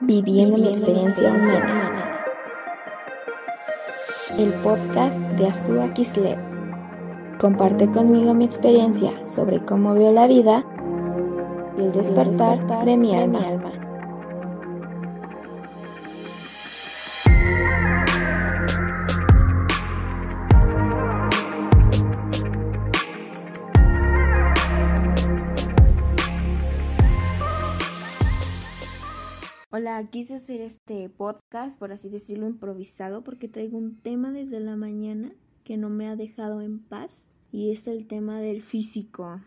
Viviendo mi experiencia humana. El podcast de Azua Kislev. Comparte conmigo mi experiencia sobre cómo veo la vida y el despertar de mi alma. Quise hacer este podcast, por así decirlo, improvisado, porque traigo un tema desde la mañana que no me ha dejado en paz y es el tema del físico.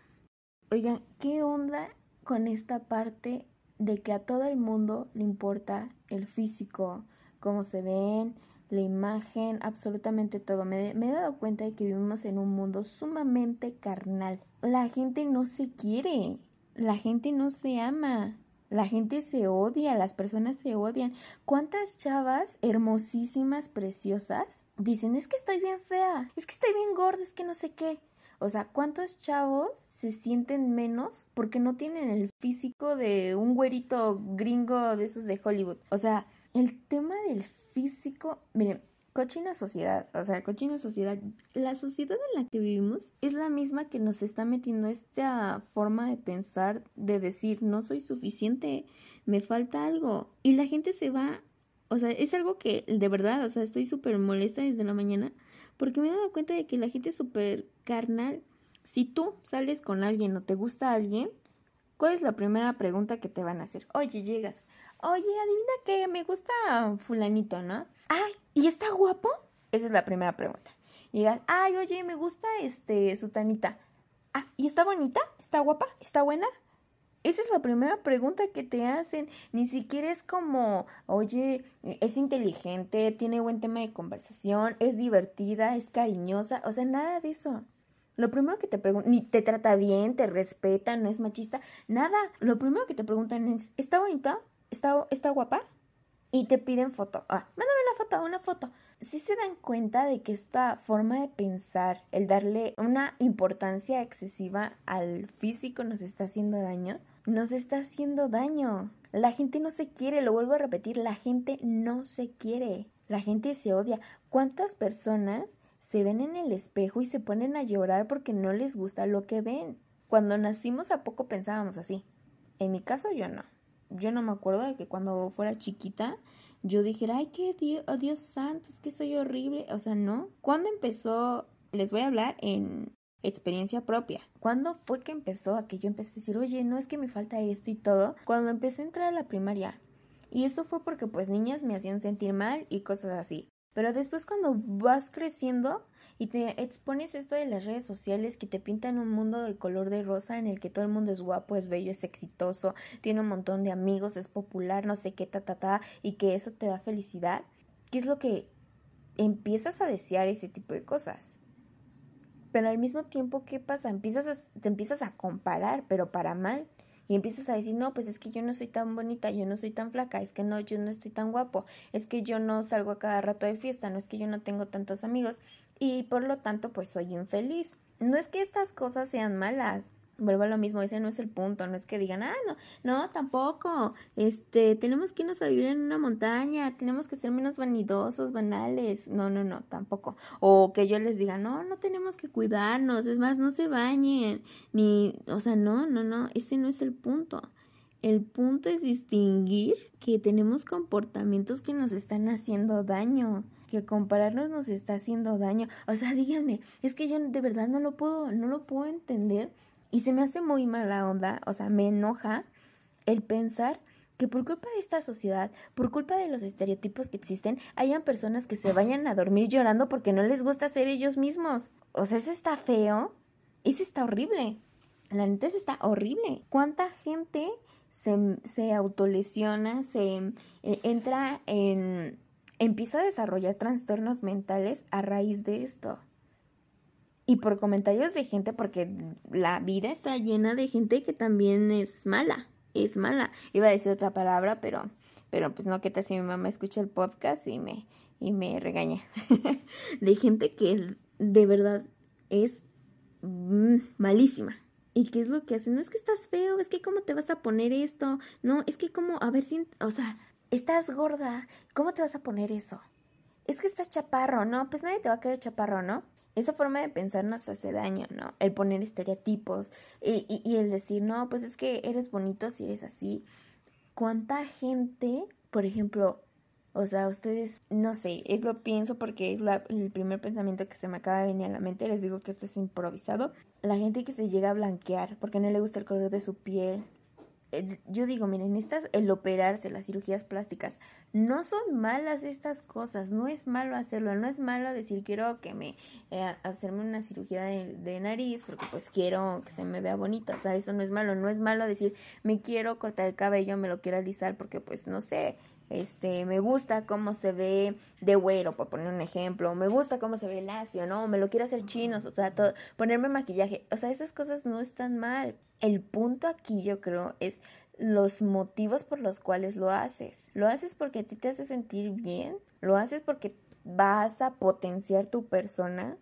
Oigan, ¿qué onda con esta parte de que a todo el mundo le importa el físico, cómo se ven, la imagen, absolutamente todo? Me he dado cuenta de que vivimos en un mundo sumamente carnal. La gente no se quiere, la gente no se ama. La gente se odia, las personas se odian. ¿Cuántas chavas hermosísimas, preciosas, dicen, es que estoy bien fea, es que estoy bien gorda, es que no sé qué? O sea, ¿cuántos chavos se sienten menos porque no tienen el físico de un güerito gringo de esos de Hollywood? O sea, el tema del físico, miren, cochina sociedad, o sea, cochina sociedad, la sociedad en la que vivimos es la misma que nos está metiendo esta forma de pensar, de decir, no soy suficiente, me falta algo. Y la gente se va, o sea, es algo que de verdad, o sea, estoy súper molesta desde la mañana porque me he dado cuenta de que la gente es súper carnal. Si tú sales con alguien o te gusta alguien, ¿cuál es la primera pregunta que te van a hacer? Oye, llegas. Oye, adivina que me gusta fulanito, ¿no? Ay, ¿y está guapo? Esa es la primera pregunta. Y digas, ay, oye, me gusta este sutanita. Ah, ¿y está bonita? ¿Está guapa? ¿Está buena? Esa es la primera pregunta que te hacen. Ni siquiera es como, oye, es inteligente, tiene buen tema de conversación, es divertida, es cariñosa. O sea, nada de eso. Lo primero que te preguntan, ni te trata bien, te respeta, no es machista, nada. Lo primero que te preguntan es, ¿está bonita? ¿Está, está guapa? Y te piden foto. Ah, mándame una foto, una foto. Si se dan cuenta de que esta forma de pensar, el darle una importancia excesiva al físico nos está haciendo daño, nos está haciendo daño. La gente no se quiere, lo vuelvo a repetir, la gente no se quiere. La gente se odia. ¿Cuántas personas se ven en el espejo y se ponen a llorar porque no les gusta lo que ven? Cuando nacimos a poco pensábamos así. En mi caso yo no yo no me acuerdo de que cuando fuera chiquita yo dijera, ay, qué Dios, oh, Dios santo, es que soy horrible. O sea, no. ¿Cuándo empezó? Les voy a hablar en experiencia propia. ¿Cuándo fue que empezó a que yo empecé a decir, oye, no es que me falta esto y todo? Cuando empecé a entrar a la primaria. Y eso fue porque pues niñas me hacían sentir mal y cosas así. Pero después cuando vas creciendo y te expones esto de las redes sociales que te pintan un mundo de color de rosa en el que todo el mundo es guapo, es bello, es exitoso, tiene un montón de amigos, es popular, no sé qué, ta, ta, ta, y que eso te da felicidad, ¿qué es lo que empiezas a desear ese tipo de cosas? Pero al mismo tiempo, ¿qué pasa? Empiezas te empiezas a comparar, pero para mal y empiezas a decir, no, pues es que yo no soy tan bonita, yo no soy tan flaca, es que no, yo no estoy tan guapo, es que yo no salgo a cada rato de fiesta, no es que yo no tengo tantos amigos y por lo tanto pues soy infeliz. No es que estas cosas sean malas, vuelvo a lo mismo, ese no es el punto, no es que digan, ah, no, no, tampoco, este, tenemos que irnos a vivir en una montaña, tenemos que ser menos vanidosos, banales, no, no, no, tampoco, o que yo les diga, no, no tenemos que cuidarnos, es más, no se bañen, ni, o sea, no, no, no, ese no es el punto. El punto es distinguir que tenemos comportamientos que nos están haciendo daño que compararnos nos está haciendo daño. O sea, dígame, es que yo de verdad no lo puedo, no lo puedo entender y se me hace muy mala onda, o sea, me enoja el pensar que por culpa de esta sociedad, por culpa de los estereotipos que existen, hayan personas que se vayan a dormir llorando porque no les gusta ser ellos mismos. O sea, eso está feo, eso está horrible. La neta eso está horrible. ¿Cuánta gente se, se autolesiona, se eh, entra en... empieza a desarrollar trastornos mentales a raíz de esto? Y por comentarios de gente, porque la vida está llena de gente que también es mala, es mala. Iba a decir otra palabra, pero, pero pues no, que tal si mi mamá escucha el podcast y me, y me regaña. de gente que de verdad es mm, malísima. ¿Y qué es lo que hacen? No es que estás feo, es que cómo te vas a poner esto. No, es que como, a ver si, o sea, estás gorda, ¿cómo te vas a poner eso? Es que estás chaparro, ¿no? Pues nadie te va a querer chaparro, ¿no? Esa forma de pensar nos hace daño, ¿no? El poner estereotipos y, y, el decir, no, pues es que eres bonito si eres así. ¿Cuánta gente, por ejemplo, o sea, ustedes, no sé, es lo pienso porque es la, el primer pensamiento que se me acaba de venir a la mente. Les digo que esto es improvisado. La gente que se llega a blanquear porque no le gusta el color de su piel. Yo digo, miren, estas, el operarse, las cirugías plásticas, no son malas estas cosas, no es malo hacerlo, no es malo decir quiero que me, eh, hacerme una cirugía de, nariz porque pues quiero que se me vea bonito, o sea, eso no es malo, no es malo decir me quiero cortar el cabello, me lo quiero alisar porque pues no sé, este, me gusta cómo se ve de güero, por poner un ejemplo, me gusta cómo se ve lacio, ¿no? Me lo quiero hacer chinos, o sea, todo, ponerme maquillaje, o sea, esas cosas no están mal. El punto aquí yo creo es los motivos por los cuales lo haces. Lo haces porque a ti te hace sentir bien, lo haces porque vas a potenciar tu persona,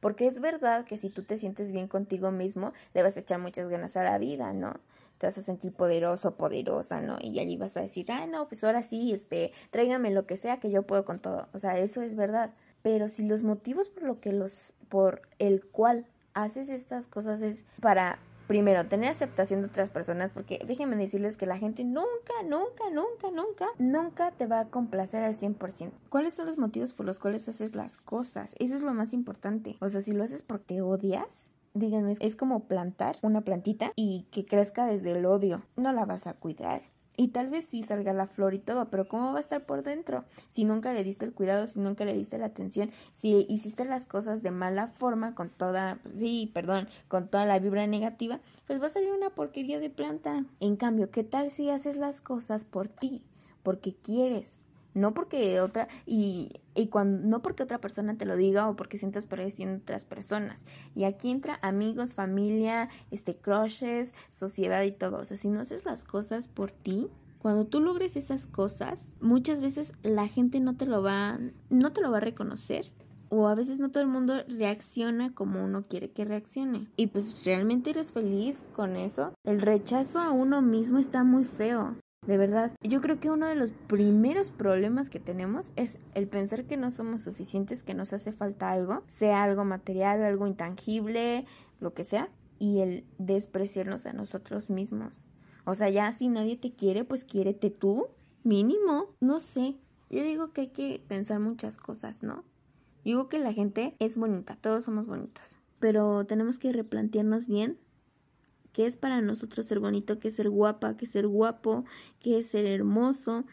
porque es verdad que si tú te sientes bien contigo mismo, le vas a echar muchas ganas a la vida, ¿no? te vas a sentir poderoso, poderosa, ¿no? Y allí vas a decir, ay, no, pues ahora sí, este, tráigame lo que sea que yo puedo con todo. O sea, eso es verdad. Pero si los motivos por lo que los, por el cual haces estas cosas es para primero, tener aceptación de otras personas, porque déjenme decirles que la gente nunca, nunca, nunca, nunca, nunca te va a complacer al 100%. ¿Cuáles son los motivos por los cuales haces las cosas? Eso es lo más importante. O sea, si lo haces porque odias, díganme, es como plantar una plantita y que crezca desde el odio. No la vas a cuidar. Y tal vez sí salga la flor y todo, pero ¿cómo va a estar por dentro? Si nunca le diste el cuidado, si nunca le diste la atención, si hiciste las cosas de mala forma, con toda, pues sí, perdón, con toda la vibra negativa, pues va a salir una porquería de planta. En cambio, ¿qué tal si haces las cosas por ti? Porque quieres, no porque otra y, y cuando no porque otra persona te lo diga o porque sientas pareciendo otras personas y aquí entra amigos familia este crushes sociedad y todo o sea si no haces las cosas por ti cuando tú logres esas cosas muchas veces la gente no te lo va no te lo va a reconocer o a veces no todo el mundo reacciona como uno quiere que reaccione. Y pues realmente eres feliz con eso. El rechazo a uno mismo está muy feo. De verdad, yo creo que uno de los primeros problemas que tenemos es el pensar que no somos suficientes, que nos hace falta algo, sea algo material, algo intangible, lo que sea, y el despreciarnos a nosotros mismos. O sea, ya si nadie te quiere, pues quiérete tú, mínimo, no sé. Yo digo que hay que pensar muchas cosas, ¿no? Yo digo que la gente es bonita, todos somos bonitos, pero tenemos que replantearnos bien qué es para nosotros ser bonito, qué es ser guapa, qué es ser guapo, qué es ser hermoso,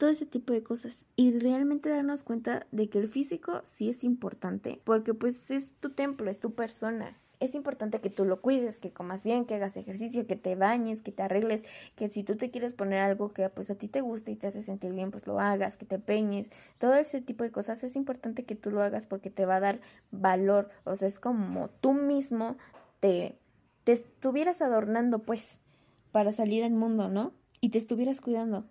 todo ese tipo de cosas. Y realmente darnos cuenta de que el físico sí es importante, porque pues es tu templo, es tu persona. Es importante que tú lo cuides, que comas bien, que hagas ejercicio, que te bañes, que te arregles, que si tú te quieres poner algo que pues a ti te gusta y te hace sentir bien, pues lo hagas, que te peñes, todo ese tipo de cosas es importante que tú lo hagas porque te va a dar valor, o sea, es como tú mismo te te estuvieras adornando, pues, para salir al mundo, ¿no? Y te estuvieras cuidando.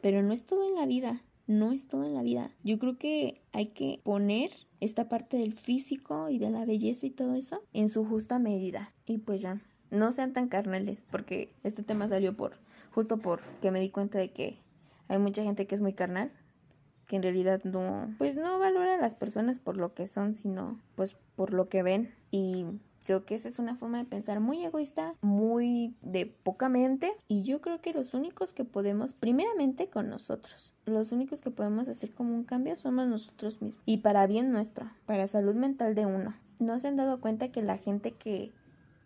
Pero no es todo en la vida, no es todo en la vida. Yo creo que hay que poner esta parte del físico y de la belleza y todo eso en su justa medida. Y pues ya, no sean tan carnales, porque este tema salió por justo porque me di cuenta de que hay mucha gente que es muy carnal, que en realidad no, pues no valora a las personas por lo que son, sino pues por lo que ven y Creo que esa es una forma de pensar muy egoísta, muy de poca mente y yo creo que los únicos que podemos, primeramente con nosotros, los únicos que podemos hacer como un cambio somos nosotros mismos y para bien nuestro, para salud mental de uno. ¿No se han dado cuenta que la gente que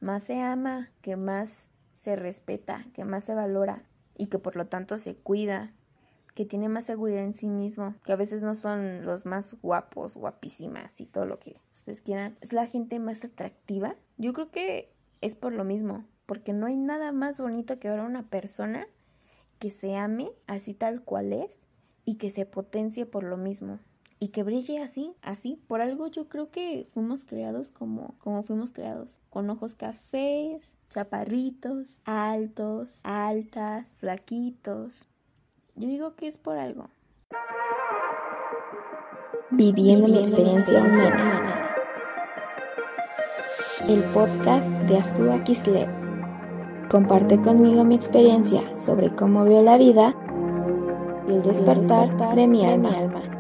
más se ama, que más se respeta, que más se valora y que por lo tanto se cuida, que tiene más seguridad en sí mismo, que a veces no son los más guapos, guapísimas y todo lo que ustedes quieran, es la gente más atractiva. Yo creo que es por lo mismo, porque no hay nada más bonito que ver a una persona que se ame así tal cual es y que se potencie por lo mismo y que brille así, así. Por algo yo creo que fuimos creados como, como fuimos creados, con ojos cafés, chaparritos, altos, altas, flaquitos, yo digo que es por algo. Viviendo, mi experiencia, humana. el podcast de Azúa Kislev. Comparte conmigo mi experiencia sobre cómo veo la vida y el despertar de mi alma.